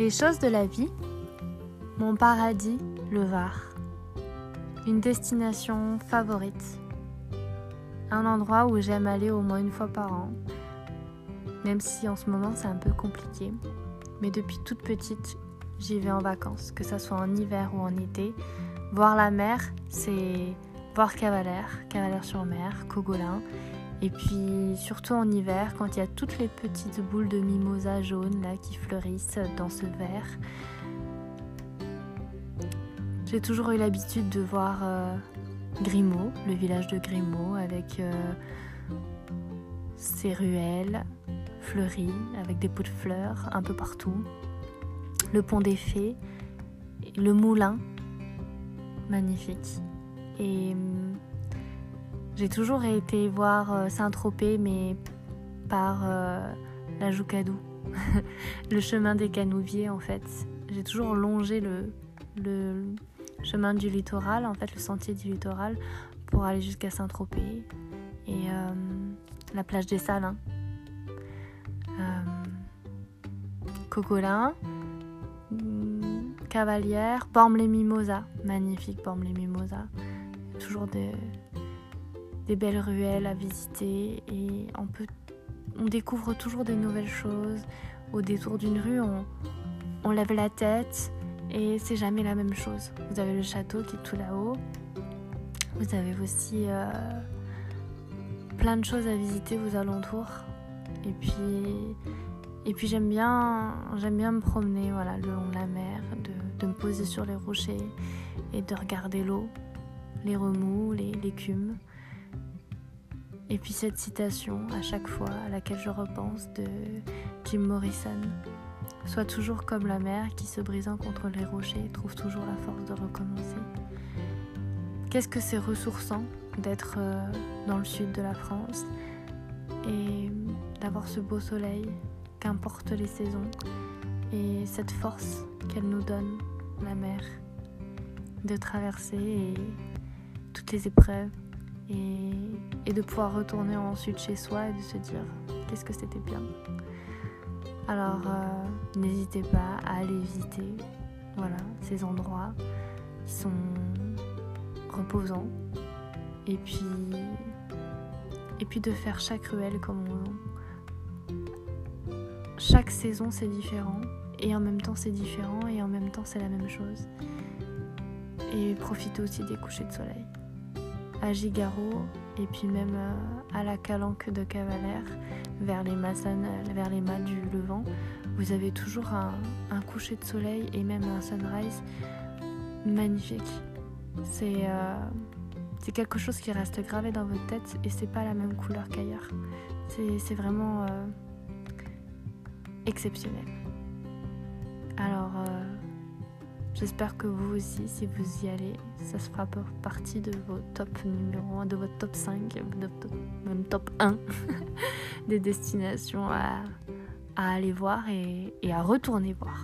Les choses de la vie, mon paradis, le Var. Une destination favorite. Un endroit où j'aime aller au moins une fois par an. Même si en ce moment c'est un peu compliqué. Mais depuis toute petite, j'y vais en vacances, que ce soit en hiver ou en été. Voir la mer, c'est voir Cavalère, Cavalère-sur-Mer, Cogolin. Et puis surtout en hiver, quand il y a toutes les petites boules de mimosa jaune là qui fleurissent dans ce verre. J'ai toujours eu l'habitude de voir euh, Grimaud, le village de Grimaud, avec euh, ses ruelles fleuries, avec des pots de fleurs un peu partout. Le pont des Fées, le moulin, magnifique. Et hum, j'ai toujours été voir euh, Saint-Tropez, mais par la Joucadou, le chemin des Canouviers en fait. J'ai toujours longé le, chemin du littoral, en fait le sentier du littoral, pour aller jusqu'à Saint-Tropez et euh, la plage des Salins. Euh, Cogolin, hmm, Cavalière, Bormes-les-Mimosas, magnifique Bormes-les-Mimosas. Toujours des, belles ruelles à visiter et on peut on découvre toujours des nouvelles choses. Au détour d'une rue, on, on lève la tête, et c'est jamais la même chose. Vous avez le château qui est tout là-haut. Vous avez aussi euh, plein de choses à visiter aux alentours. Et puis, et puis j'aime bien, j'aime bien me promener voilà, le long de la mer, de, me poser sur les rochers et de regarder l'eau, les remous, l'écume. Et puis cette citation à chaque fois à laquelle je repense de Jim Morrison Sois toujours comme la mer qui, se brisant contre les rochers, trouve toujours la force de recommencer. Qu'est-ce que c'est ressourçant d'être euh, dans le sud de la France et d'avoir ce beau soleil, qu'importe les saisons, et cette force qu'elle nous donne, la mer, de traverser toutes les épreuves et, de pouvoir retourner ensuite chez soi et de se dire qu'est-ce que c'était bien. Alors euh, n'hésitez pas à aller visiter voilà, ces endroits qui sont reposants. Et puis, et puis de faire chaque ruelle comme on... Chaque saison c'est différent et en même temps c'est différent et en même temps c'est la même chose. Et profitez aussi des couchers de soleil. À Gigaro et puis même euh, à la Calanque de Cavalère, vers les Massanes, vers les mâts du Levant, vous avez toujours un, coucher de soleil et même un sunrise magnifique. Euh, c'est quelque chose qui reste gravé dans votre tête et c'est pas la même couleur qu'ailleurs. C'est vraiment euh, exceptionnel. J'espère que vous aussi, si vous y allez, ça se fera partie de vos top numéro 1, de votre top 5, même top 1 des destinations à, aller voir et à retourner voir.